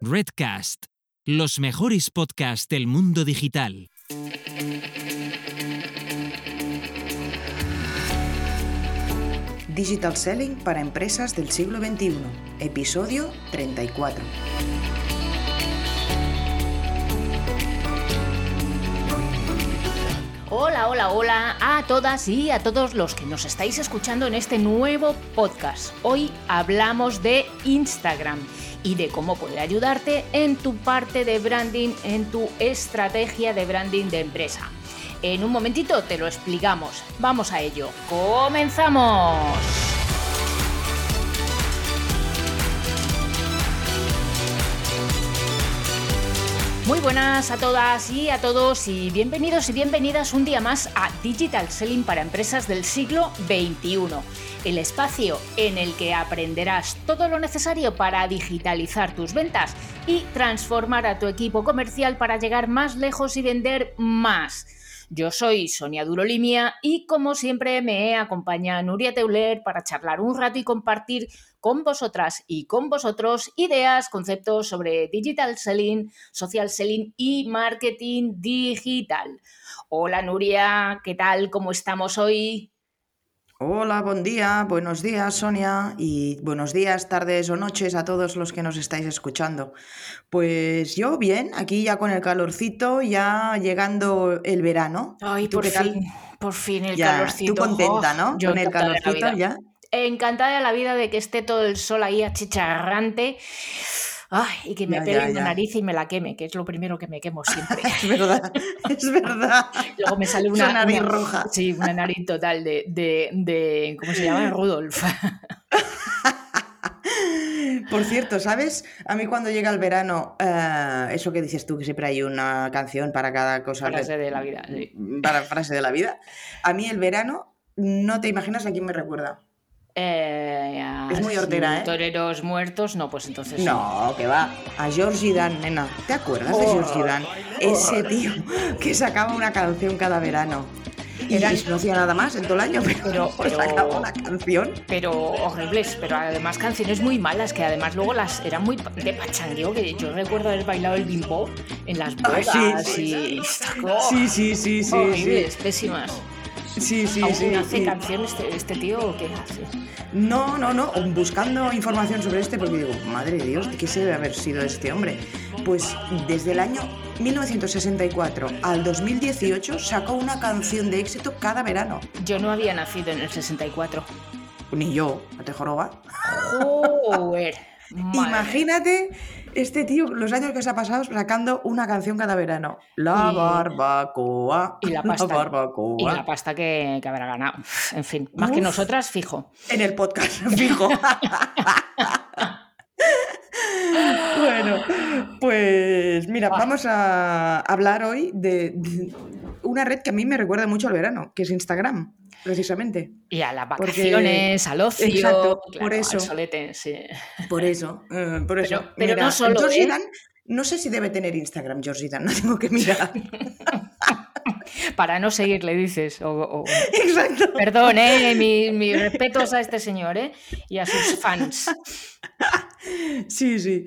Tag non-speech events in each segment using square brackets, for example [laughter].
Redcast, los mejores podcasts del mundo digital. Digital Selling para empresas del siglo XXI, episodio 34. Hola, hola, hola a todas y a todos los que nos estáis escuchando en este nuevo podcast. Hoy hablamos de Instagram y de cómo poder ayudarte en tu parte de branding, en tu estrategia de branding de empresa. En un momentito te lo explicamos. Vamos a ello. ¡Comenzamos! Muy buenas a todas y a todos y bienvenidos y bienvenidas un día más a Digital Selling para empresas del siglo XXI, el espacio en el que aprenderás todo lo necesario para digitalizar tus ventas y transformar a tu equipo comercial para llegar más lejos y vender más. Yo soy Sonia Durolimia y como siempre me acompaña Nuria Teuler para charlar un rato y compartir con vosotras y con vosotros ideas, conceptos sobre digital selling, social selling y marketing digital. Hola Nuria, ¿qué tal? ¿Cómo estamos hoy? Hola, buen día, buenos días Sonia y buenos días, tardes o noches a todos los que nos estáis escuchando. Pues yo bien, aquí ya con el calorcito, ya llegando el verano. Ay, por fin, por fin el ya, calorcito. Tú contenta, ¿no? Yo con el calorcito ya. Encantada de la vida de que esté todo el sol ahí achicharrante. Ay, y que me Ya, en la nariz y me la queme, que es lo primero que me quemo siempre. [laughs] Es verdad, es verdad. Luego me sale una, nariz una- roja. Sí, una nariz total de, de, de- ¿cómo se llama? Rudolf. [laughs] Por cierto, ¿sabes? A mí cuando llega el verano, eh, eso que dices tú, que siempre hay una canción para cada cosa, Frase de la vida. sí. para frase de la vida. A mí el verano, no te imaginas a quién me recuerda. Eh, Es muy hortera, ¿eh? Toreros muertos, no, pues entonces. sí. No, que va. A Georgie Dan, nena. ¿Te acuerdas de Oh, Georgie Dan? Ese tío que sacaba una canción cada verano. Y Era- no hacía nada más en todo el año, [laughs] pero, Pero- pues pero- sacaba una canción. Pero horribles, pero además canciones muy malas, que además luego las eran muy de pachangueo, que yo recuerdo haber bailado el bimbo en las bodas sí, y... Oh, Sí, sí, sí, sí. horribles, pésimas. Sí, sí, ¿Aún sí. hace sí. este, este tío o qué hace? No, no, no. Buscando información sobre este, porque digo, madre de Dios, ¿qué se debe haber sido este hombre? Pues desde el año 1964 al 2018 sacó una canción de éxito cada verano. Yo no había nacido en el 64. Ni yo, ¿no te joroba? Joder. [laughs] Imagínate este tío, los años que se ha pasado sacando una canción cada verano. La Y- barbacoa. y la [laughs] pasta. barbacoa. Y la pasta que, que habrá ganado. En fin, más que nosotras, fijo. En el podcast, [laughs] fijo. [laughs] bueno, pues mira, Buah. vamos a hablar hoy de, de una red que a mí me recuerda mucho al verano, que es Instagram, precisamente. Y a las Porque- vacaciones, al ocio. Exacto, claro, por eso. Al solete, sí. Por eso, eh, por eso. Pero- pero no solo, Georgie ¿eh? Dan, no sé si debe tener Instagram, Georgie Dan, no tengo que mirar. [laughs] Para no seguirle, dices. o- o- [laughs] Exacto. Perdón, ¿eh? Mi- mis respetos a este señor, ¿eh? Y a sus fans. Sí, sí.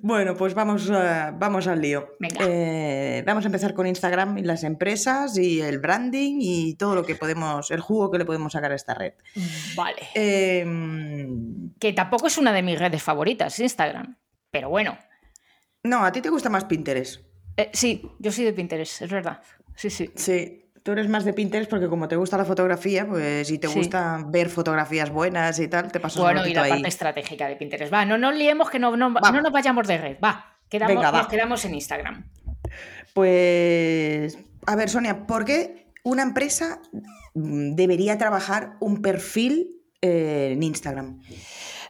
Bueno, pues vamos, eh, vamos al lío. Venga. Eh, vamos a empezar con Instagram y las empresas y el branding y todo lo que podemos, el jugo que le podemos sacar a esta red. Vale. Eh, Que tampoco es una de mis redes favoritas, Instagram. Pero bueno. no, a ti te gusta más Pinterest. Eh, sí, yo soy de Pinterest, es verdad. Sí, sí. Sí, tú eres más de Pinterest porque como te gusta la fotografía, pues si te Sí. gusta ver fotografías buenas y tal, te pasas un Bueno, y la ahí. parte estratégica de Pinterest. Va, no nos liemos que no, no, no nos vayamos de red. Va, quedamos, Venga, va. nos quedamos en Instagram. Pues, a ver, Sonia, ¿por qué una empresa mm, debería trabajar un perfil eh, en Instagram?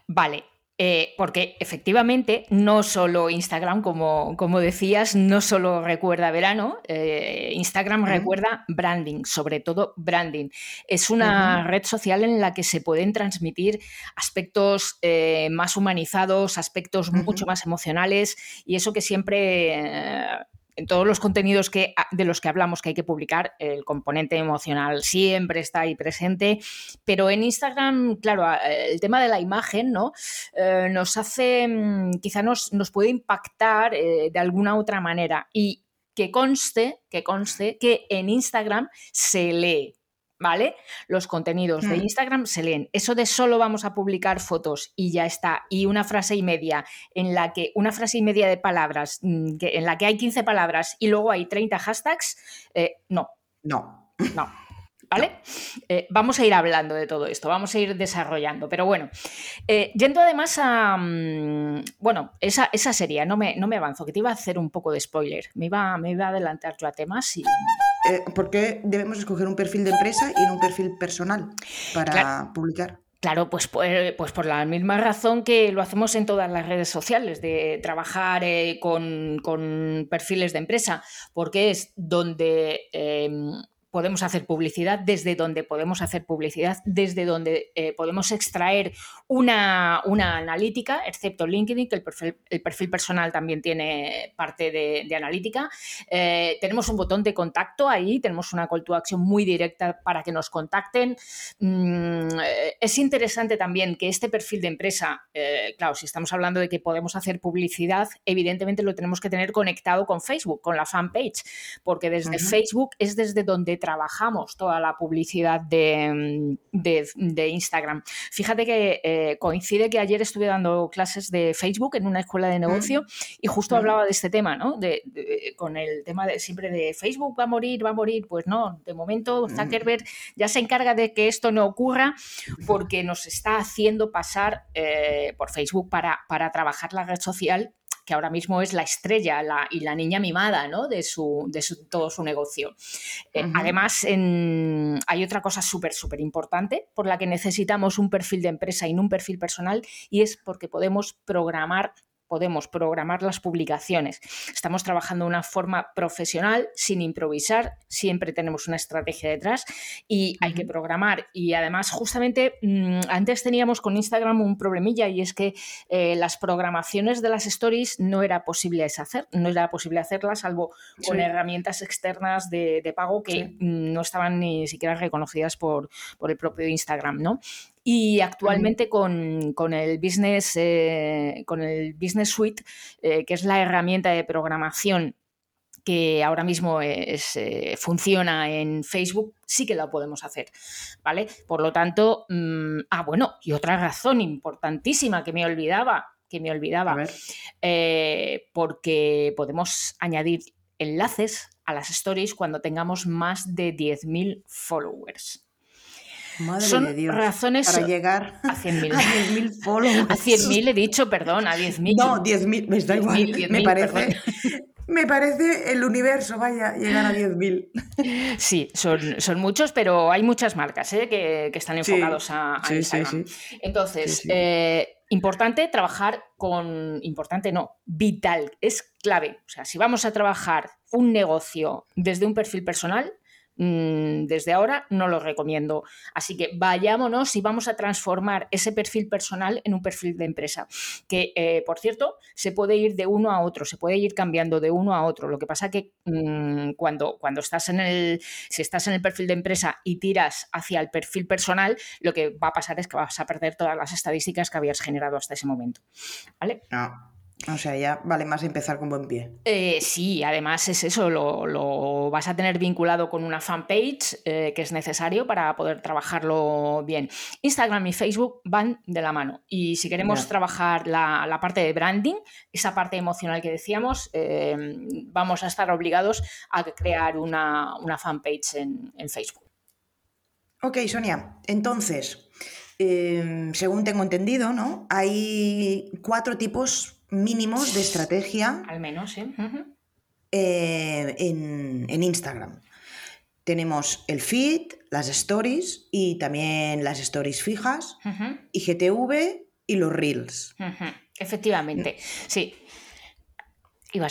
Vale, eh, porque efectivamente no solo Instagram, como, como decías, no solo recuerda verano, eh, Instagram recuerda branding, sobre todo branding. Es una red social en la que se pueden transmitir aspectos eh, más humanizados, aspectos mucho más emocionales y eso que siempre... en todos los contenidos que, de los que hablamos que hay que publicar, el componente emocional siempre está ahí presente, pero en Instagram, claro, el tema de la imagen, ¿no? Eh, nos hace, mm, quizá nos, nos puede impactar eh, de alguna otra manera y que conste, que conste que en Instagram se lee, ¿vale? Los contenidos de mm. Instagram se leen. Eso de solo vamos a publicar fotos y ya está, y una frase y media, en la que, una frase y media de palabras, mm, en la que hay 15 palabras y luego hay 30 hashtags, eh, no. No. No. ¿Vale? Eh, vamos a ir hablando de todo esto, vamos a ir desarrollando. Pero bueno, eh, yendo además a. Mm, bueno, esa, esa sería, no me, no me avanzo, que te iba a hacer un poco de spoiler. Me iba, me iba a adelantar yo a temas y. Eh, ¿Por qué debemos escoger un perfil de empresa y no un perfil personal para publicar? Claro, pues, pues, pues, por la misma razón que lo hacemos en todas las redes sociales, de trabajar con, con, perfiles de empresa, porque es donde em, podemos hacer publicidad, desde donde podemos hacer publicidad, desde donde eh, podemos extraer una, una, analítica, excepto LinkedIn, que el perfil, el perfil personal también tiene parte de, analítica. Eh, tenemos un botón de contacto ahí, tenemos una call to action muy directa para que nos contacten. Mm, eh, es interesante también que este perfil de empresa, claro, si estamos hablando de que podemos hacer publicidad, evidentemente lo tenemos que tener conectado con Facebook, con la fanpage, porque desde Facebook es desde donde trabajamos toda la publicidad de, de, Instagram. Fíjate que eh, coincide que ayer estuve dando clases de Facebook en una escuela de negocio y justo hablaba de este tema, ¿no? De, con el tema de siempre de Facebook va a morir, va a morir. Pues no, de momento Zuckerberg ya se encarga de que esto no ocurra porque nos está haciendo pasar eh, por Facebook para, para trabajar la red social que ahora mismo es la estrella y la niña mimada ¿no? de, su, de todo su negocio. Eh, además, hay otra cosa súper, súper importante por la que necesitamos un perfil de empresa y no un perfil personal, y es porque podemos programar podemos programar las publicaciones. Estamos trabajando de una forma profesional, sin improvisar, siempre tenemos una estrategia detrás y hay que programar. Y además, justamente, mm, antes teníamos con Instagram un problemilla y es que eh, las programaciones de las stories no era posible hacer, no era posible hacerlas salvo con herramientas externas de, pago que no estaban ni siquiera reconocidas por, por el propio Instagram, ¿no? Y actualmente con, el Business, eh, con el Business Suite, eh, que es la herramienta de programación que ahora mismo es, eh, funciona en Facebook, sí que la podemos hacer, ¿vale? Por lo tanto, mm, ah, bueno, y otra razón importantísima que me olvidaba, que me olvidaba, porque podemos añadir enlaces a las stories cuando tengamos más de 10.000 followers. Madre Son de Dios, razones para llegar a 100.000 10.000 [laughs] followers. A 100.000 he dicho, perdón, a 10.000. No, 10.000, me da igual. 10 me parece. [laughs] Me parece el universo, vaya, llegar a 10.000. [laughs] Sí, son, son muchos, pero hay muchas marcas ¿eh? que, que, están enfocados a, a Instagram. Entonces, eh, importante trabajar con. Importante no, vital, es clave. O sea, si vamos a trabajar un negocio desde un perfil personal, Mm, desde ahora no lo recomiendo. Así que vayámonos y vamos a transformar ese perfil personal en un perfil de empresa, que eh, por cierto se puede ir de uno a otro, se puede ir cambiando de uno a otro. Lo que pasa que mm, cuando, cuando estás en el, si estás en el perfil de empresa y tiras hacia el perfil personal, lo que va a pasar es que vas a perder todas las estadísticas que habías generado hasta ese momento. ¿Vale? Ah. O sea, ya vale más empezar con buen pie. Eh, sí, además es eso, lo, vas a tener vinculado con una fanpage eh, que es necesario para poder trabajarlo bien. Instagram y Facebook van de la mano y si queremos trabajar la, parte de branding, esa parte emocional que decíamos, eh, vamos a estar obligados a crear una, fanpage en, en, Facebook. Ok, Sonia, entonces, según tengo entendido, ¿no? Hay cuatro tipos mínimos de estrategia. Al menos. Eh, en, Instagram. Tenemos el feed, las stories y también las stories fijas, IGTV y los reels. Efectivamente, sí.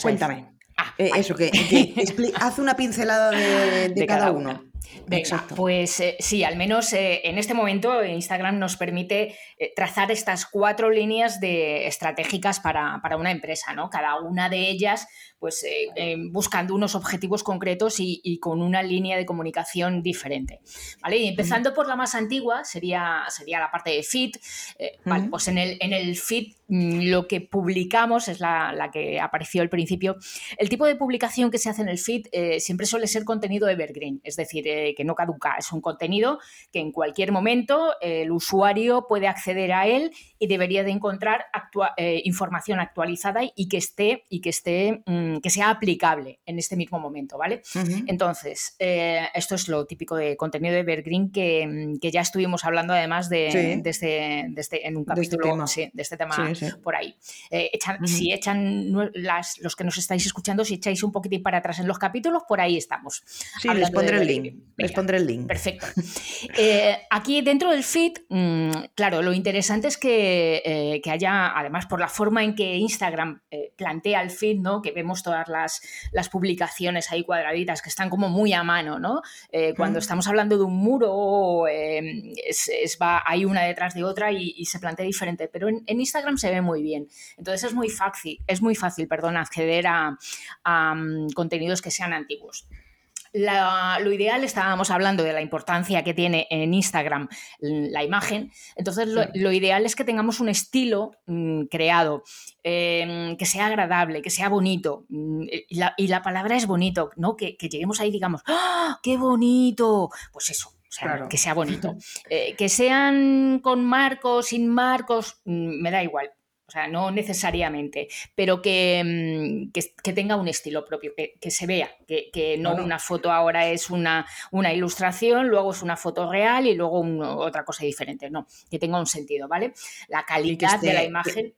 Cuéntame. Ah, eh, eso, que, [laughs] haz una pincelada de, cada, uno. Venga, pues eh, sí, al menos eh, en este momento Instagram nos permite eh, trazar estas cuatro líneas de estratégicas para, para, una empresa, ¿no? Cada una de ellas pues eh, em, buscando unos objetivos concretos y, con una línea de comunicación diferente. ¿vale? Y empezando por la más antigua, sería, sería la parte de feed. Eh, vale, pues en el, en el feed mm, lo que publicamos es la, que apareció al principio. El tipo de publicación que se hace en el feed eh, siempre suele ser contenido evergreen, es decir, que no caduca. Es un contenido que en cualquier momento el usuario puede acceder a él y debería de encontrar información actualizada y que esté, y que esté mm, que sea aplicable en este mismo momento, ¿vale? Entonces, eh, esto es lo típico de contenido de Evergreen que, mm, que ya estuvimos hablando además de, este, este, en un este capítulo de este tema, por ahí. Eh, si echan las, los que nos estáis escuchando, si echáis un poquitín para atrás en los capítulos, por ahí estamos. Sí, les pondré el link. les pondré el link. Perfecto. Eh, aquí dentro del feed, mm, claro, lo interesante es que, que, haya, además por la forma en que Instagram plantea el feed, ¿no? Que vemos todas las, las, publicaciones ahí cuadraditas que están como muy a mano, ¿no? Eh, cuando estamos hablando de un muro, em, es, va, hay una detrás de otra y, se plantea diferente, pero en, Instagram se ve muy bien. Entonces es muy fácil, es muy fácil, perdón, acceder a, mm, contenidos que sean antiguos. Lo ideal, estábamos hablando de la importancia que tiene en Instagram la imagen, entonces lo, ideal es que tengamos un estilo mm, creado Em, que sea agradable, que sea bonito. Mm, y la, palabra es bonito, ¿no? Que, lleguemos ahí y digamos, ¡ah! ¡Qué bonito! Pues eso, que sea bonito. [laughs] Eh, que sean con marcos, sin marcos, mm, me da igual. O sea, no necesariamente, pero que, mm, que, tenga un estilo propio, que, se vea, que, no una foto ahora es una, una, ilustración, luego es una foto real y luego otra cosa diferente. No, que tenga un sentido, ¿vale? La calidad de la imagen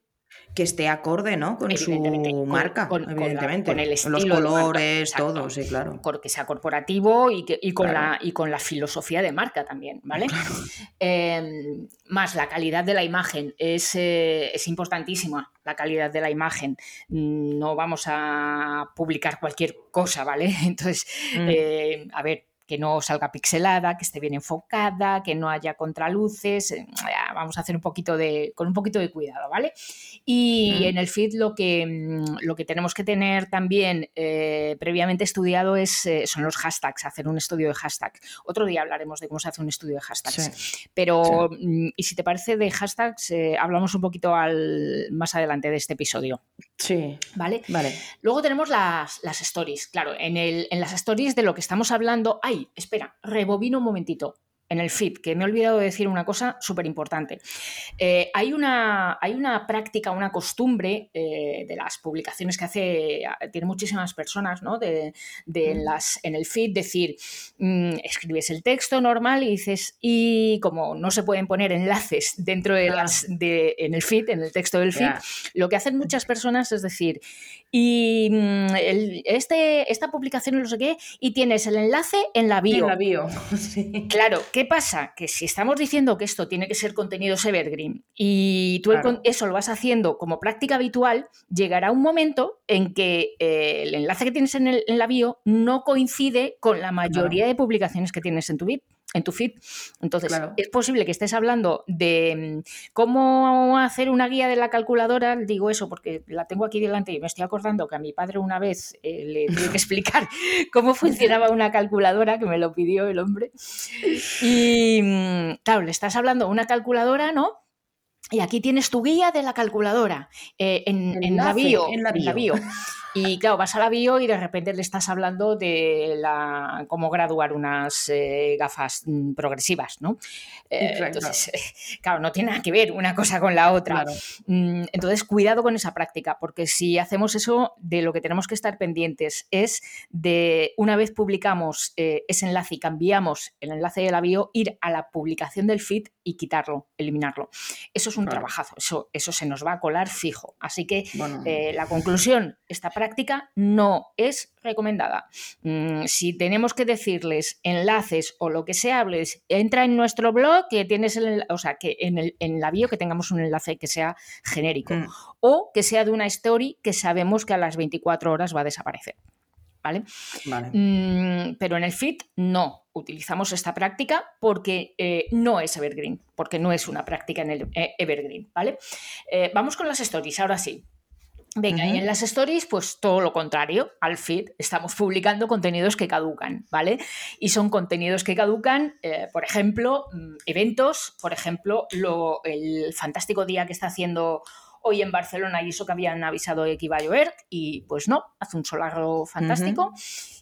que esté acorde, ¿no? Con su marca, evidentemente. Con, el estilo Los colores, todo, sí, claro. Que sea corporativo y, que, y con la, y con la filosofía de marca también, ¿vale? Em, más la calidad de la imagen es, eh, es, importantísima, la calidad de la imagen. No vamos a publicar cualquier cosa, ¿vale? [laughs] Entonces, mm. eh, a ver, que no salga pixelada, que esté bien enfocada, que no haya contraluces. Eh, vamos a hacer un poquito de, con un poquito de cuidado, ¿vale? Y en el feed lo que, mm, lo que tenemos que tener también eh, previamente estudiado es, eh, son los hashtags, hacer un estudio de hashtag. Otro día hablaremos de cómo se hace un estudio de hashtags. Pero, mm, y si te parece de hashtags, hablamos un poquito al, más adelante de este episodio. Sí. ¿Vale? Vale. Luego tenemos las, las stories. Claro, en, el, en las stories de lo que estamos hablando hay espera, rebobino un momentito en el feed, que me he olvidado de decir una cosa súper importante. Eh, hay, una, hay una práctica, una costumbre eh, de las publicaciones que hace, tiene muchísimas personas, ¿no? De, mm. las, en el feed, decir, mm, escribes el texto normal y dices, y como no se pueden poner enlaces dentro de las, de, en el feed, en el texto del feed, lo que hacen muchas personas es decir, y mm, este, esta publicación no sé qué, y tienes el enlace en la bio. En la bio, [laughs] Claro, ¿Qué pasa? Que si estamos diciendo que esto tiene que ser contenido evergreen y tú eso lo vas haciendo como práctica habitual, llegará un momento en que eh, el enlace que tienes en, la bio no coincide con la mayoría de publicaciones que tienes en tu bit en tu feed. Entonces, es posible que estés hablando de mm, cómo hacer una guía de la calculadora, digo eso porque la tengo aquí delante y me estoy acordando que a mi padre una vez eh, le tuve que [laughs] explicar cómo funcionaba una calculadora, que me lo pidió el hombre. Y mm, claro, le estás hablando de una calculadora, ¿no? Y aquí tienes tu guía de la calculadora eh, en, la bio, en, la bio. [laughs] Y claro, vas a la bio y de repente le estás hablando de la, cómo graduar unas eh, gafas mm, progresivas, ¿no? Eh, entonces, [laughs] claro, no tiene nada que ver una cosa con la otra. Mm, entonces, cuidado con esa práctica, porque si hacemos eso, de lo que tenemos que estar pendientes es de, una vez publicamos eh, ese enlace y cambiamos el enlace de la bio, ir a la publicación del feed y quitarlo, eliminarlo. Eso es un trabajazo, eso, eso se nos va a colar fijo. Así que la conclusión, esta práctica práctica no es recomendada. Mm, si tenemos que decirles enlaces o lo que se hables, entra en nuestro blog que tienes el, o sea, que en, el, en la bio que tengamos un enlace que sea genérico mm. o que sea de una story que sabemos que a las 24 horas va a desaparecer. ¿vale? Mm, pero en el FIT no utilizamos esta práctica porque eh, no es evergreen, porque no es una práctica en el eh, evergreen, ¿vale? Eh, vamos con las stories, ahora sí. Venga, y en las stories, pues todo lo contrario, al feed estamos publicando contenidos que caducan, ¿vale? Y son contenidos que caducan, por ejemplo, mm, eventos, por ejemplo, lo, el fantástico día que está haciendo hoy en Barcelona y eso que habían avisado que iba a llover y pues no, hace un solarro fantástico.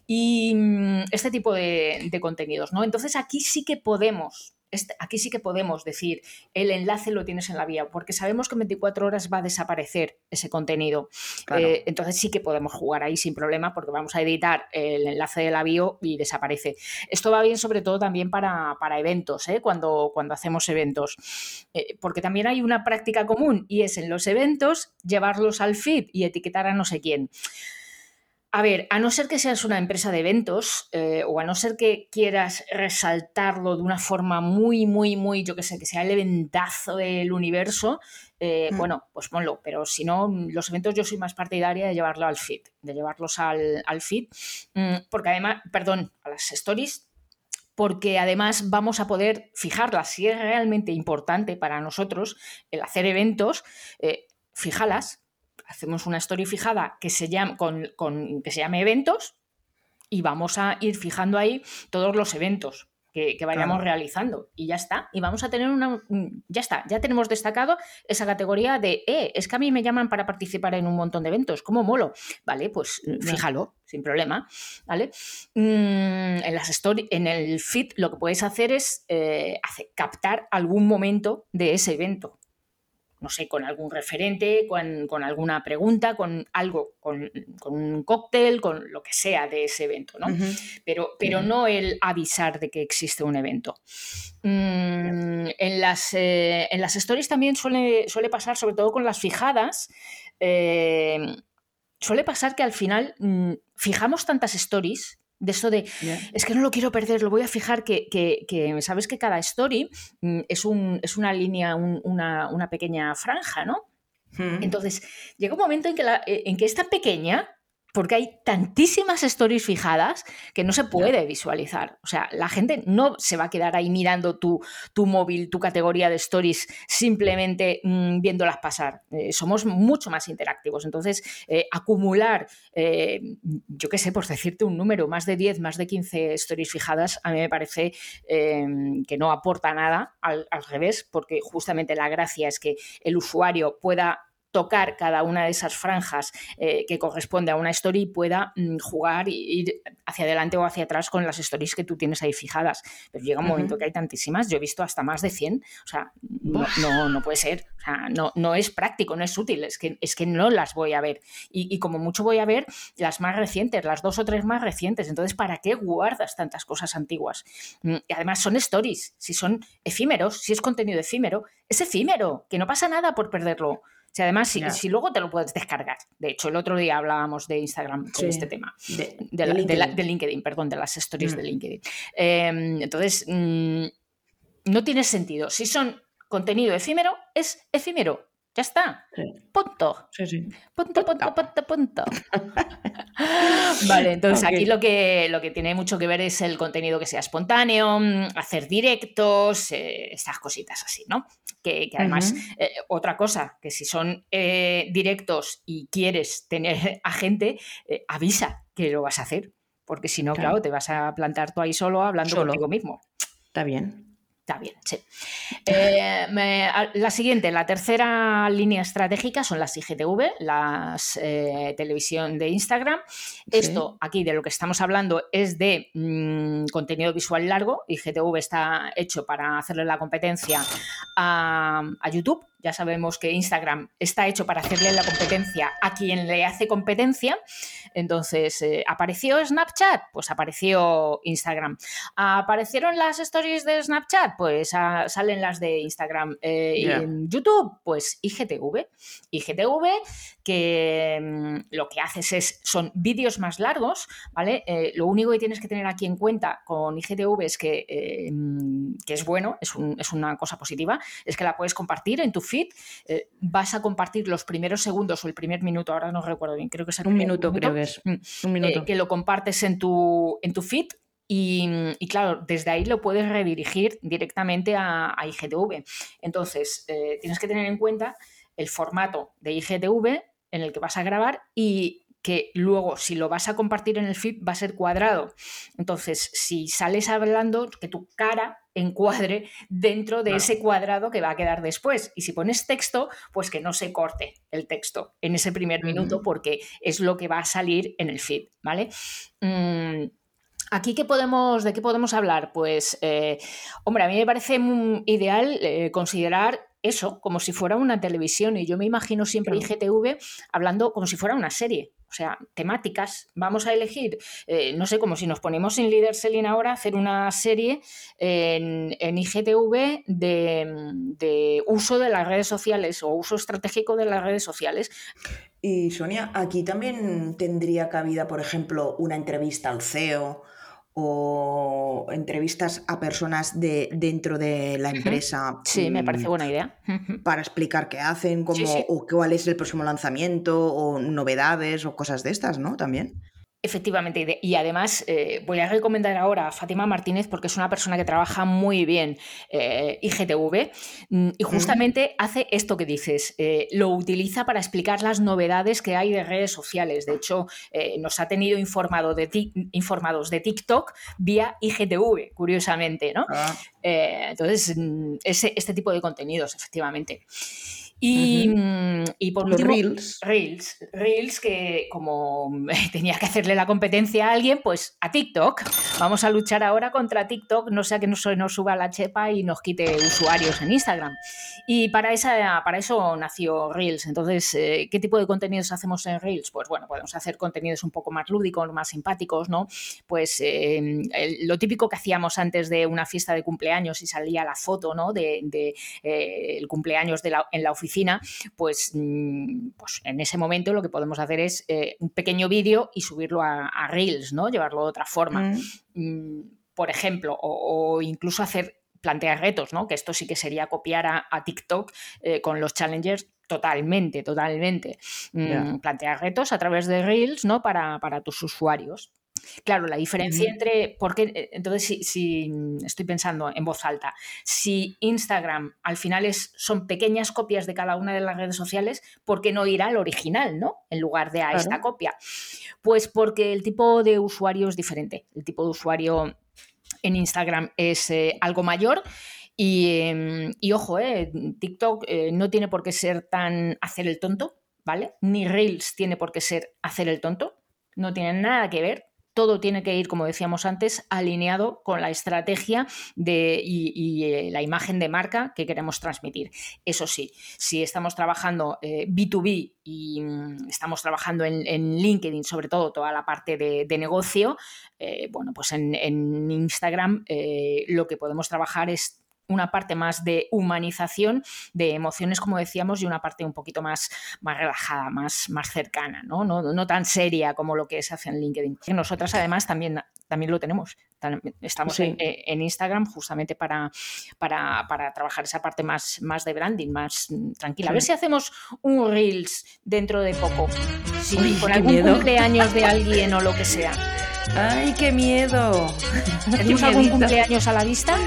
Y mm, este tipo de, de, contenidos, ¿no? Entonces aquí sí que podemos este, aquí sí que podemos decir, el enlace lo tienes en la vía, porque sabemos que en 24 horas va a desaparecer ese contenido. Eh, entonces sí que podemos jugar ahí sin problema, porque vamos a editar el enlace de la bio y desaparece. Esto va bien sobre todo también para, eventos, ¿eh? cuando, cuando hacemos eventos, eh, porque también hay una práctica común y es en los eventos llevarlos al feed y etiquetar a no sé quién. A ver, a no ser que seas una empresa de eventos eh, o a no ser que quieras resaltarlo de una forma muy, muy, muy, yo que sé, que sea el eventazo del universo, eh, mm. bueno, pues ponlo. Pero si no, los eventos yo soy más partidaria de llevarlo al feed, de llevarlos al, al feed, mm, porque además, perdón, a las stories, porque además vamos a poder fijarlas. Si es realmente importante para nosotros el hacer eventos, eh, fíjalas, hacemos una story fijada que se, llama, con, que se llame eventos y vamos a ir fijando ahí todos los eventos que, vayamos realizando y ya está. Y vamos a tener una... Ya está, ya tenemos destacado esa categoría de, eh, es que a mí me llaman para participar en un montón de eventos, ¿cómo molo? Vale, pues fíjalo, sin problema, ¿vale? Mm, en, las story, en el feed lo que puedes hacer es eh, captar algún momento de ese evento no sé, con algún referente, con, alguna pregunta, con algo, con, un cóctel, con lo que sea de ese evento, ¿no? pero, pero no el avisar de que existe un evento. Mm, en, las, eh, en las stories también suele, suele pasar, sobre todo con las fijadas, eh, suele pasar que al final mm, fijamos tantas stories de eso de, es que no lo quiero perder, lo voy a fijar que, sabes que cada story mm, es, un, es una línea, una, una, pequeña franja, ¿no? Hmm. Entonces, llega un momento en que, la, eh, en que es tan pequeña porque hay tantísimas stories fijadas que no se puede visualizar. O sea, la gente no se va a quedar ahí mirando tu, tu móvil, tu categoría de stories, simplemente mm, viéndolas pasar. Eh, somos mucho más interactivos. Entonces, eh, acumular, eh, yo qué sé, por decirte un número, más de 10, más de 15 stories fijadas, a mí me parece que no aporta nada, al revés, porque justamente la gracia es que el usuario pueda tocar cada una de esas franjas eh, que corresponde a una story y pueda mm, jugar e ir hacia adelante o hacia atrás con las stories que tú tienes ahí fijadas. Pero llega un momento que hay tantísimas, yo he visto hasta más de 100, o sea, no, no, puede ser, o sea, no, no es práctico, no es útil, es que, es que no las voy a ver. Y, como mucho voy a ver las más recientes, las dos o tres más recientes. Entonces, ¿para qué guardas tantas cosas antiguas? Mm, y además son stories, si son efímeros, si es contenido efímero, es efímero, que no pasa nada por perderlo además, si, luego te lo puedes descargar. De hecho, el otro día hablábamos de Instagram con este tema. De, LinkedIn. perdón, de las stories mm. de LinkedIn. Em, entonces, mm, no tiene sentido. Si son contenido efímero, es efímero. Ya está. Punto. Punto, punto, punto, punto. [laughs] vale, entonces aquí lo que, lo que tiene mucho que ver es el contenido que sea espontáneo, hacer directos, eh, estas cositas así, ¿no? Que, además, eh, otra cosa, que si son eh, directos y quieres tener a gente, avisa que lo vas a hacer. Porque si no, claro. te vas a plantar tú ahí solo hablando contigo mismo. Está bien. Está bien, sí. Eh, la siguiente, la tercera línea estratégica son las IGTV, las eh, televisión de Instagram. Esto aquí de lo que estamos hablando es de mm, contenido visual largo. IGTV está hecho para hacerle la competencia a, a YouTube ya sabemos que Instagram está hecho para hacerle la competencia a quien le hace competencia. Entonces, eh, ¿apareció Snapchat? Pues apareció Instagram. ¿Aparecieron las stories de Snapchat? Pues ah, salen las de Instagram. Eh, y en YouTube, pues IGTV. IGTV que mm, lo que haces es, son vídeos más largos, ¿vale? Eh, lo único que tienes que tener aquí en cuenta con IGTV es que, mm, que es bueno, es, es, una cosa positiva, es que la puedes compartir en tu feed feed, eh, vas a compartir los primeros segundos o el primer minuto, ahora no recuerdo bien, creo que es un minuto, creo que es. Mm, un minuto. que lo compartes en tu, en tu feed y, claro, desde ahí lo puedes redirigir directamente a, IGTV. Entonces, eh, tienes que tener en cuenta el formato de IGTV en el que vas a grabar y que luego si lo vas a compartir en el feed va a ser cuadrado. Entonces, si sales hablando, que tu cara encuadre dentro de ese cuadrado que va a quedar después. Y si pones texto, pues que no se corte el texto en ese primer minuto porque es lo que va a salir en el feed, ¿vale? Mm, Aquí, ¿qué podemos, ¿de qué podemos hablar? Pues, eh, hombre, a mí me parece ideal eh, considerar eso como si fuera una televisión y yo me imagino siempre IGTV hablando como si fuera una serie. O sea, temáticas. Vamos a elegir, eh, no sé, como si nos ponemos en Leader Selling ahora, hacer una serie en, IGTV de, de, uso de las redes sociales o uso estratégico de las redes sociales. Y Sonia, aquí también tendría cabida, por ejemplo, una entrevista al CEO o entrevistas a personas de dentro de la empresa. Sí, me parece mm, buena idea. Para explicar qué hacen, cómo, o cuál es el próximo lanzamiento, o novedades, o cosas de estas, ¿no? También. Efectivamente, y además eh, voy a recomendar ahora a Fátima Martínez porque es una persona que trabaja muy bien eh, IGTV mm, y justamente hace esto que dices, eh, lo utiliza para explicar las novedades que hay de redes sociales. De hecho, nos ha tenido informado de informados de TikTok vía IGTV, curiosamente, ¿no? Ah. entonces, mm, ese, este tipo de contenidos, efectivamente. Mm, y, por último, Reels. Reels. Reels que como [laughs] tenía que hacerle la competencia a alguien, pues a TikTok. Vamos a luchar ahora contra TikTok, no sea que nos, nos suba la chepa y nos quite usuarios en Instagram. Y para, esa, para eso nació Reels. Entonces, eh, ¿qué tipo de contenidos hacemos en Reels? Pues bueno, podemos hacer contenidos un poco más lúdicos, más simpáticos, ¿no? Pues em, lo típico que hacíamos antes de una fiesta de cumpleaños y salía la foto, ¿no? De, eh, el cumpleaños de la, en la oficina pues, mm, pues en ese momento lo que podemos hacer es eh, un pequeño vídeo y subirlo a, Reels, ¿no? Llevarlo de otra forma. Mm. Mm, por ejemplo, o, incluso hacer plantear retos, ¿no? Que esto sí que sería copiar a, TikTok eh, con los challengers totalmente, totalmente. Plantear retos a través de Reels, ¿no? Para, para tus usuarios. Claro, la diferencia entre, porque eh, entonces si, estoy pensando en voz alta, si Instagram al final es, son pequeñas copias de cada una de las redes sociales, ¿por qué no ir al original, ¿no? En lugar de a esta copia. Pues porque el tipo de usuario es diferente. El tipo de usuario en Instagram es eh, algo mayor. Y, em, ojo, eh, TikTok no tiene por qué ser tan hacer el tonto, ¿vale? Ni Reels tiene por qué ser hacer el tonto. No tiene nada que ver todo tiene que ir, como decíamos antes, alineado con la estrategia de, y, eh, la imagen de marca que queremos transmitir. Eso sí, si estamos trabajando B2B eh, y mm, estamos trabajando en, LinkedIn, sobre todo toda la parte de, negocio, eh, bueno, pues en, en Instagram lo que podemos trabajar es una parte más de humanización de emociones, como decíamos, y una parte un poquito más, más relajada, más, más cercana, ¿no? ¿no? tan seria como lo que se hace en LinkedIn. Nosotras además también, también lo tenemos. Estamos eh, en, Instagram justamente para, para, trabajar esa parte más, más de branding, más tranquila. A ver si hacemos un Reels dentro de poco. Si por algún cumpleaños de alguien o lo que sea. ¡Ay, qué miedo! ¿Tenemos algún cumpleaños a la vista?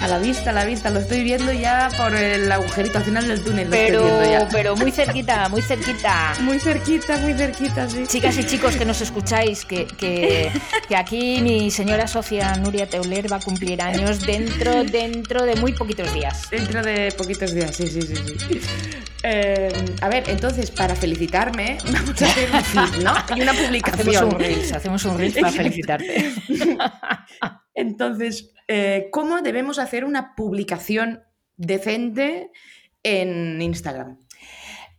A la vista, a la vista. Lo estoy viendo ya por el agujerito al final del túnel. Pero, pero muy cerquita, muy cerquita. Muy cerquita, muy cerquita, sí. Chicas y chicos que nos escucháis, que, que, que aquí mi señora Sofía Nuria Teuler va a cumplir años dentro, dentro de muy poquitos días. Dentro de poquitos días, sí, sí, sí. sí. Eh, a ver, entonces, para felicitarme, [laughs] vamos a hacer un feed, ¿no? Y una publicación. Hacemos un Reels, hacemos un Reels para felicitarte. [laughs] Entonces, eh, ¿cómo debemos hacer una publicación decente en Instagram?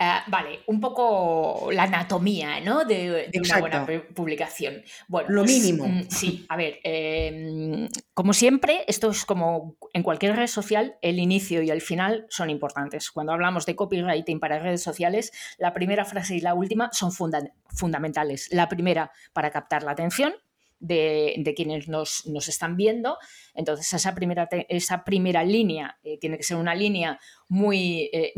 Ah, vale, un poco la anatomía ¿no? de, una buena publicación. Bueno, lo pues, mínimo. Mm, sí, a ver, em, como siempre, esto es como en cualquier red social, el inicio y el final son importantes. Cuando hablamos de copywriting para redes sociales, la primera frase y la última son fundamentales. La primera para captar la atención de, quienes nos, están viendo. Entonces, esa primera, esa primera línea eh, tiene que ser una línea muy. Eh,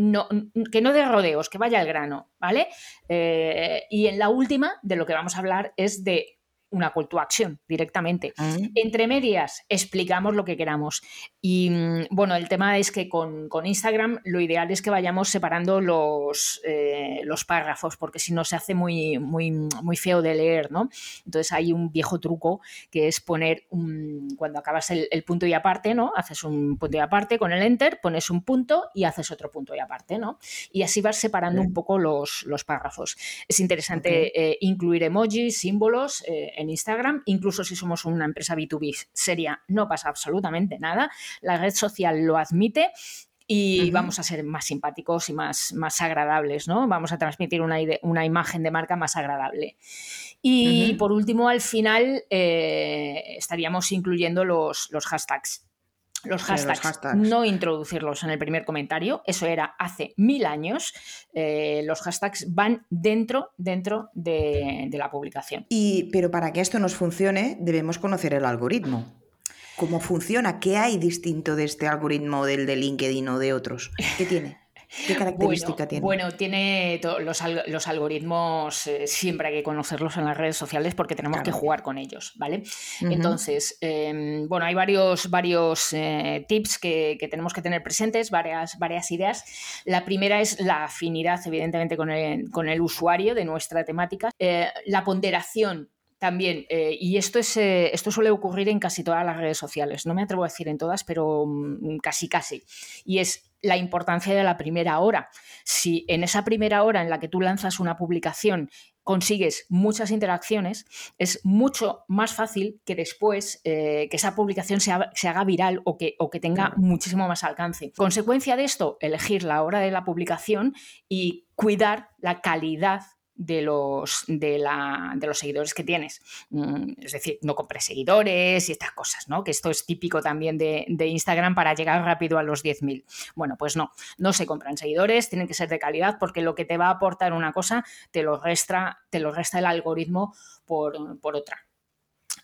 que no de rodeos, que vaya al grano, ¿vale? Eh, y en la última, de lo que vamos a hablar es de una call to action directamente. Ah. Entre medias, explicamos lo que queramos. Y mm, bueno, el tema es que con, Instagram lo ideal es que vayamos separando los, eh, los párrafos, porque si no se hace muy, muy, muy feo de leer, ¿no? Entonces hay un viejo truco que es poner un, cuando acabas el, punto y aparte, ¿no? Haces un punto y aparte con el enter, pones un punto y haces otro punto y aparte, ¿no? Y así vas separando un poco los, los párrafos. Es interesante eh, incluir emojis, símbolos. Eh, en Instagram, incluso si somos una empresa B2B seria, no pasa absolutamente nada. La red social lo admite y vamos a ser más simpáticos y más, más agradables, ¿no? Vamos a transmitir una, una imagen de marca más agradable. Y por último, al final, eh, estaríamos incluyendo los, los hashtags. Los hashtags, no introducirlos en el primer comentario, eso era hace mil años. Eh, los hashtags van dentro, dentro de, la publicación. Y, pero para que esto nos funcione, debemos conocer el algoritmo. ¿Cómo funciona? ¿Qué hay distinto de este algoritmo del de LinkedIn o de otros? ¿Qué tiene? ¿Qué característica tiene? Bueno, tiene los, los algoritmos, eh, siempre hay que conocerlos en las redes sociales porque tenemos que jugar con ellos, ¿vale? Entonces, em, bueno, hay varios, varios eh, tips que, tenemos que tener presentes, varias, varias ideas. La primera es la afinidad, evidentemente, con el, con el usuario de nuestra temática. Eh, la ponderación también, y esto, es, esto suele ocurrir en casi todas las redes sociales, no me atrevo a decir en todas, pero mm, casi casi, y es la importancia de la primera hora. Si en esa primera hora en la que tú lanzas una publicación consigues muchas interacciones, es mucho más fácil que después eh, que esa publicación se, haga viral o que, o que tenga muchísimo más alcance. Consecuencia de esto, elegir la hora de la publicación y cuidar la calidad de los, de, la, de los seguidores que tienes. Mm, es decir, no compres seguidores y estas cosas, ¿no? Que esto es típico también de, Instagram para llegar rápido a los 10.000. Bueno, pues no, no se compran seguidores, tienen que ser de calidad porque lo que te va a aportar una cosa te lo resta, te lo resta el algoritmo por, otra.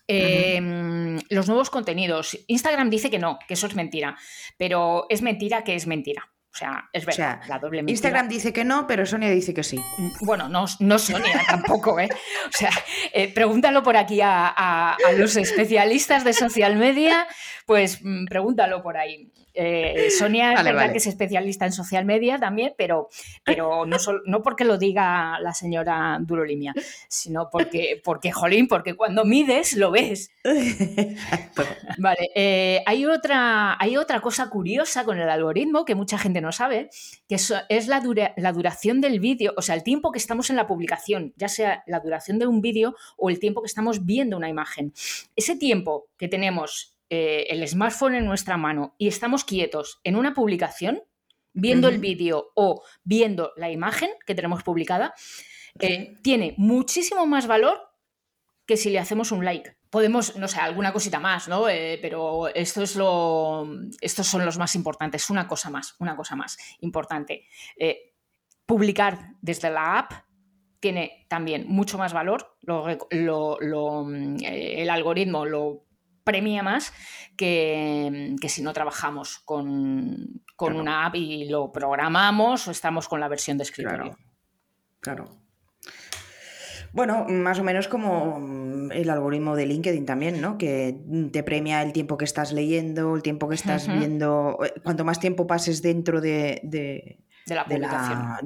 Em, los nuevos contenidos. Instagram dice que no, que eso es mentira, pero es mentira que es mentira. O sea, es verdad, la doble mentira. Instagram dice que no, pero Sonia dice que sí. Mm, bueno, no, no Sonia [laughs] tampoco, ¿eh? O sea, eh, pregúntalo por aquí a, los especialistas de social media, pues mm, pregúntalo por ahí. Eh, Sonia es verdad que es especialista en social media también, pero, pero no, no porque lo diga la señora Durolimia, sino porque, porque, jolín, porque cuando mides lo ves. Vale, eh, hay, otra, hay otra cosa curiosa con el algoritmo que mucha gente no sabe, que es, la, la duración del vídeo, o sea, el tiempo que estamos en la publicación, ya sea la duración de un vídeo o el tiempo que estamos viendo una imagen. Ese tiempo que tenemos eh, el smartphone en nuestra mano y estamos quietos en una publicación, viendo el vídeo o viendo la imagen que tenemos publicada, eh, tiene muchísimo más valor que si le hacemos un like. Podemos, no sé, alguna cosita más, ¿no? Eh, pero esto es lo, estos son los más importantes. Una cosa más, una cosa más importante. publicar desde la app tiene también mucho más valor. Mm, el algoritmo lo premia más que, si no trabajamos con, una app y lo programamos o estamos con la versión de escritorio. Claro. Bueno, más o menos como el algoritmo de LinkedIn también, ¿no? Que te premia el tiempo que estás leyendo, el tiempo que estás viendo. Eh, cuanto más tiempo pases dentro de, de, la publicación.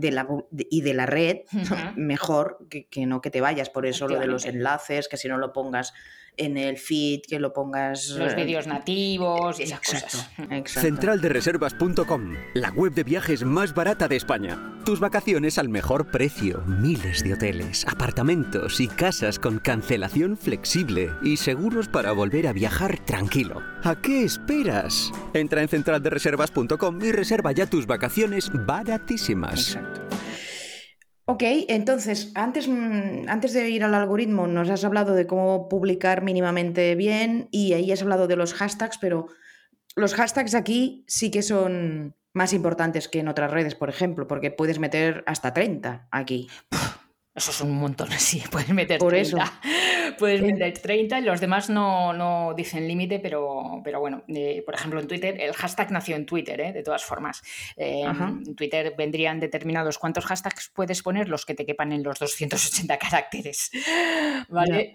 y de la red, [laughs] mejor que, que, no que te vayas. Por eso lo de los enlaces, que si no lo pongas en el feed, que lo pongas... Los eh, vídeos nativos y esas cosas. Centraldereservas.com, la web de viajes más barata de España. Tus vacaciones al mejor precio. Miles de hoteles, apartamentos y casas con cancelación flexible y seguros para volver a viajar tranquilo. ¿A qué esperas? Entra en centraldereservas.com y reserva ya tus vacaciones baratísimas. Exacto. Ok, entonces, antes, mm, antes de ir al algoritmo, nos has hablado de cómo publicar mínimamente bien y ahí has hablado de los hashtags, pero los hashtags aquí sí que son más importantes que en otras redes, por ejemplo, porque puedes meter hasta 30 aquí. Eso es un montón, [laughs] sí, puedes meter Por 30. eso. [laughs] Puedes meter 30 y los demás no, no dicen límite, pero, pero bueno, eh, por ejemplo en Twitter, el hashtag nació en Twitter, ¿eh? de todas formas. Eh, Ajá. en Twitter vendrían determinados cuántos hashtags puedes poner, los que te quepan en los 280 [laughs] caracteres. ¿Vale?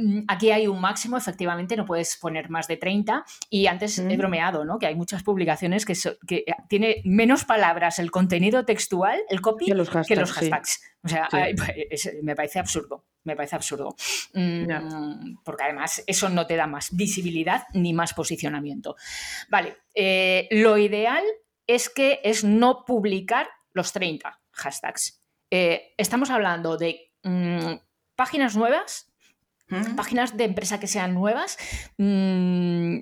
Mm, Aquí hay un máximo, efectivamente, no puedes poner más de 30. Y antes he Mm. bromeado, ¿no? Que hay muchas publicaciones que, so- que tiene menos palabras el contenido textual, el copy, Que los que los hashtags, sí. O sea, Sí. pues, es- me parece absurdo. Me parece absurdo. Mm. Porque además eso no te da más visibilidad ni más posicionamiento. Vale, eh, lo ideal es que es no publicar los 30 hashtags. Eh, estamos hablando de mm, páginas nuevas, Mm. páginas de empresa que sean nuevas. mm,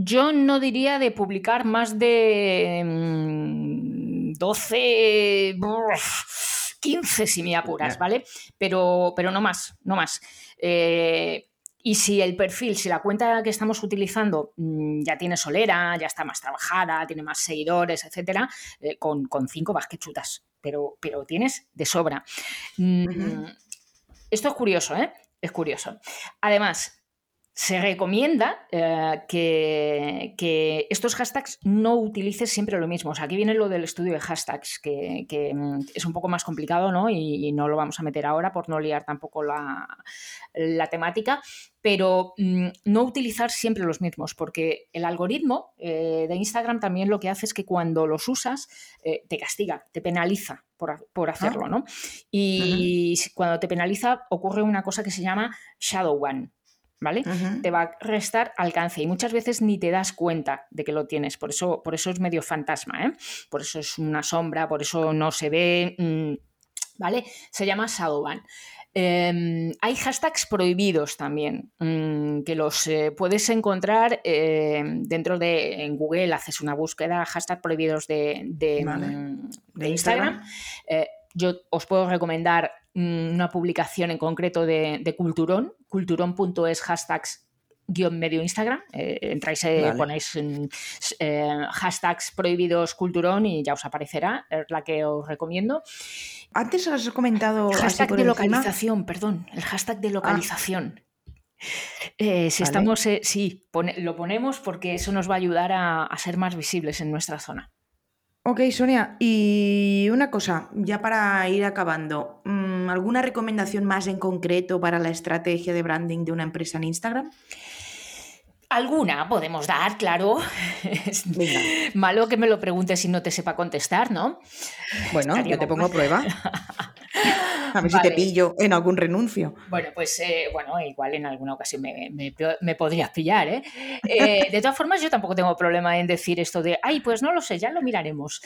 yo no diría de publicar más de mm, 12, bruf, 15 si me apuras. ¿vale? Pero, pero no más, no más. Eh, y si el perfil, si la cuenta que estamos utilizando mm, ya tiene solera, ya está más trabajada, tiene más seguidores, etcétera, eh, con, con cinco vas que chutas, pero, pero tienes de sobra. Mm. Esto es curioso, ¿eh? Es curioso. Además, se recomienda eh, que, que estos hashtags no utilices siempre lo mismo. O sea, aquí viene lo del estudio de hashtags, que, que, mm, es un poco más complicado, ¿no? Y, y no lo vamos a meter ahora por no liar tampoco la, la temática. Pero mm, no utilizar siempre los mismos, porque el algoritmo eh, de Instagram también lo que hace es que cuando los usas eh, te castiga, te penaliza por, por hacerlo, ¿no? Y cuando te penaliza ocurre una cosa que se llama shadow ban, ¿vale? Te va a restar alcance y muchas veces ni te das cuenta de que lo tienes. Por eso, por eso es medio fantasma, ¿eh? Por eso es una sombra, por eso no se ve, mm, ¿vale? Se llama Shadowban. Eh, hay hashtags prohibidos también, mm, que los eh, puedes encontrar eh, dentro de en Google, haces una búsqueda, hashtag prohibidos de, de, Vale. mm, de De Instagram. Instagram. Yo os puedo recomendar mm, una publicación en concreto de, de Culturón, culturón.es hashtags guion medio Instagram, eh, entráis, eh, Vale. ponéis mm, eh, hashtags prohibidos culturón y ya os aparecerá, es la que os recomiendo. Antes has comentado así Hashtag de encima- localización, perdón, el hashtag de localización. Eh, si Vale. estamos, eh, sí, pone- lo ponemos porque eso nos va a ayudar a, a ser más visibles en nuestra zona. Ok, Sonia, y una cosa, ya para ir acabando, mm, ¿alguna recomendación más en concreto para la estrategia de branding de una empresa en Instagram? Alguna podemos dar, claro. Es [laughs] malo que me lo preguntes y no te sepa contestar, ¿no? Bueno, Estaría yo te pongo a prueba. [laughs] A ver si te pillo en algún renuncio. Bueno, pues eh, bueno, igual en alguna ocasión me, me- me podrías pillar, ¿eh? Eh, De todas formas, yo tampoco tengo problema en decir esto de, ay, pues no lo sé, ya lo miraremos.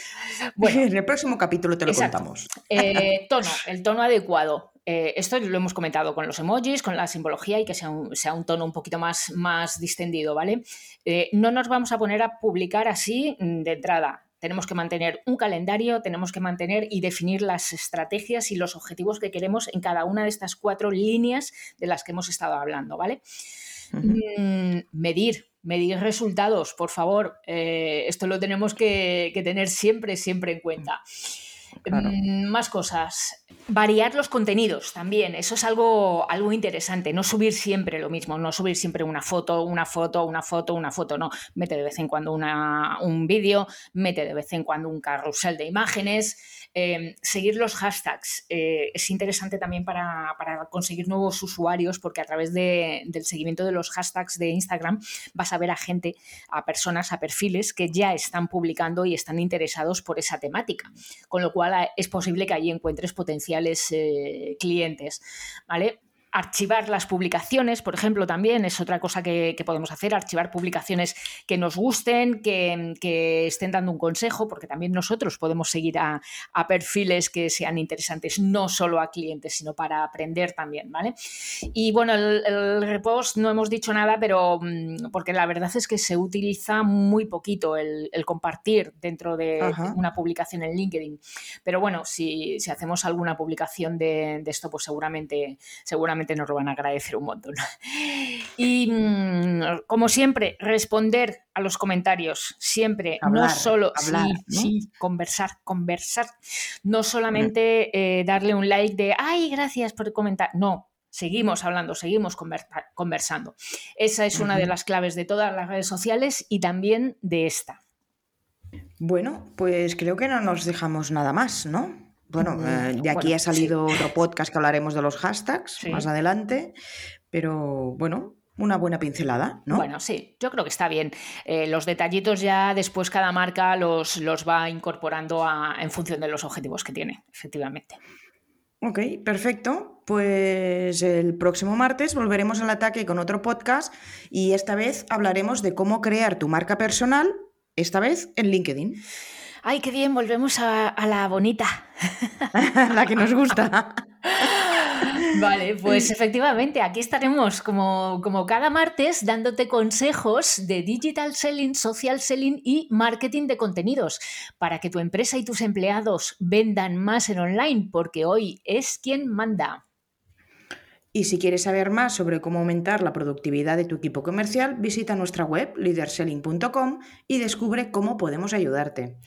Bueno, [laughs] en el próximo capítulo te lo Exacto. contamos. Eh, [laughs] tono, el tono adecuado. Eh, esto lo hemos comentado con los emojis, con la simbología y que sea un, sea un tono un poquito más, más distendido, ¿vale? Eh, no nos vamos a poner a publicar así mm, de entrada. Tenemos que mantener un calendario, tenemos que mantener y definir las estrategias y los objetivos que queremos en cada una de estas cuatro líneas de las que hemos estado hablando, ¿vale? Mm, medir, medir resultados, por favor. Eh, esto lo tenemos que, que tener siempre, siempre en cuenta. Mm, Más cosas. Variar los contenidos también. Eso es algo, algo interesante. No subir siempre lo mismo. No subir siempre una foto, una foto, una foto, una foto. No. Mete de vez en cuando una- un vídeo, mete de vez en cuando un carrusel de imágenes. Eh, seguir los hashtags. Eh, es interesante también para, para conseguir nuevos usuarios porque a través de- del seguimiento de los hashtags de Instagram vas a ver a gente, a personas, a perfiles que ya están publicando y están interesados por esa temática con lo cual es posible que ahí encuentres potenciales eh, clientes, ¿vale? Archivar las publicaciones, por ejemplo, también es otra cosa que, que podemos hacer, archivar publicaciones que nos gusten, que, que estén dando un consejo, porque también nosotros podemos seguir a, a perfiles que sean interesantes, no solo a clientes, sino para aprender también, ¿vale? Y bueno, el, el repost no hemos dicho nada, pero mm, porque la verdad es que se utiliza muy poquito el, el compartir dentro de Ajá. una publicación en LinkedIn. Pero bueno, si, si hacemos alguna publicación de, de esto, pues seguramente, seguramente nos lo van a agradecer un montón. Y mm, como siempre, responder a los comentarios, siempre, no solo hablar, sí, conversar, conversar, no solamente eh, darle un like de, ay, gracias por comentar, no, seguimos hablando, seguimos conversando. Esa es una de las claves de todas las redes sociales y también de esta. Bueno, pues creo que no nos dejamos nada más, ¿no? Bueno, eh, de aquí ha salido otro podcast que hablaremos de los hashtags más adelante, pero bueno, una buena pincelada, ¿no? Bueno, sí, yo creo que está bien. Eh, los detallitos ya después cada marca los, los va incorporando en función de los objetivos que tiene, efectivamente. Ok, perfecto. Pues el próximo martes volveremos al ataque con otro podcast y esta vez hablaremos de cómo crear tu marca personal, esta vez en LinkedIn. Ay, qué bien, volvemos a, la bonita. [laughs] la que nos gusta. Vale, pues [laughs] efectivamente, aquí estaremos como, como, cada martes dándote consejos de digital selling, social selling y marketing de contenidos para que tu empresa y tus empleados vendan más en online, porque hoy es quien manda. Y si quieres saber más sobre cómo aumentar la productividad de tu equipo comercial, visita nuestra web leaderselling.com y descubre cómo podemos ayudarte.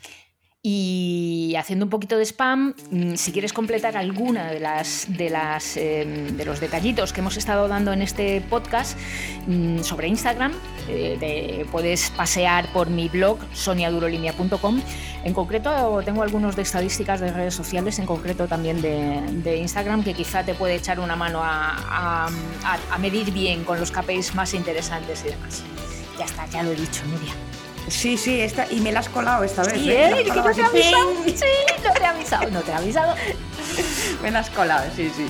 Y haciendo un poquito de spam, mm, si quieres completar alguna de las de las em, los detallitos que hemos estado dando en este podcast mm, sobre Instagram, eh, puedes pasear por mi blog soniadurolimia.com. En concreto tengo algunos de estadísticas de redes sociales, en concreto también de, Instagram, que quizá te puede echar una mano a, a medir bien con los KPIs más interesantes y demás. Ya está, ya lo he dicho, Nuria. Sí, sí, esta, y me la has colado esta vez. Sí, ¿eh? que no te he avisado. Sí, no te he avisado, no te he avisado. [laughs] me la has colado, sí, sí.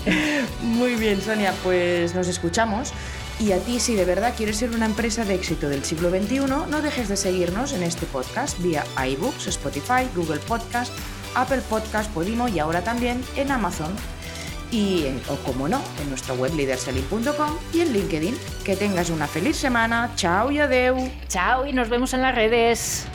Muy bien, Sonia, pues nos escuchamos. Y a ti, si de verdad quieres ser una empresa de éxito del siglo XXI, no dejes de seguirnos en este podcast vía iBooks, Spotify, Google Podcast, Apple Podcast, Podimo y ahora también en Amazon y, o como no, en nuestra web leaderselling.com y en LinkedIn. Que tengas una feliz semana. Chao y adeu. Chao y nos vemos en las redes.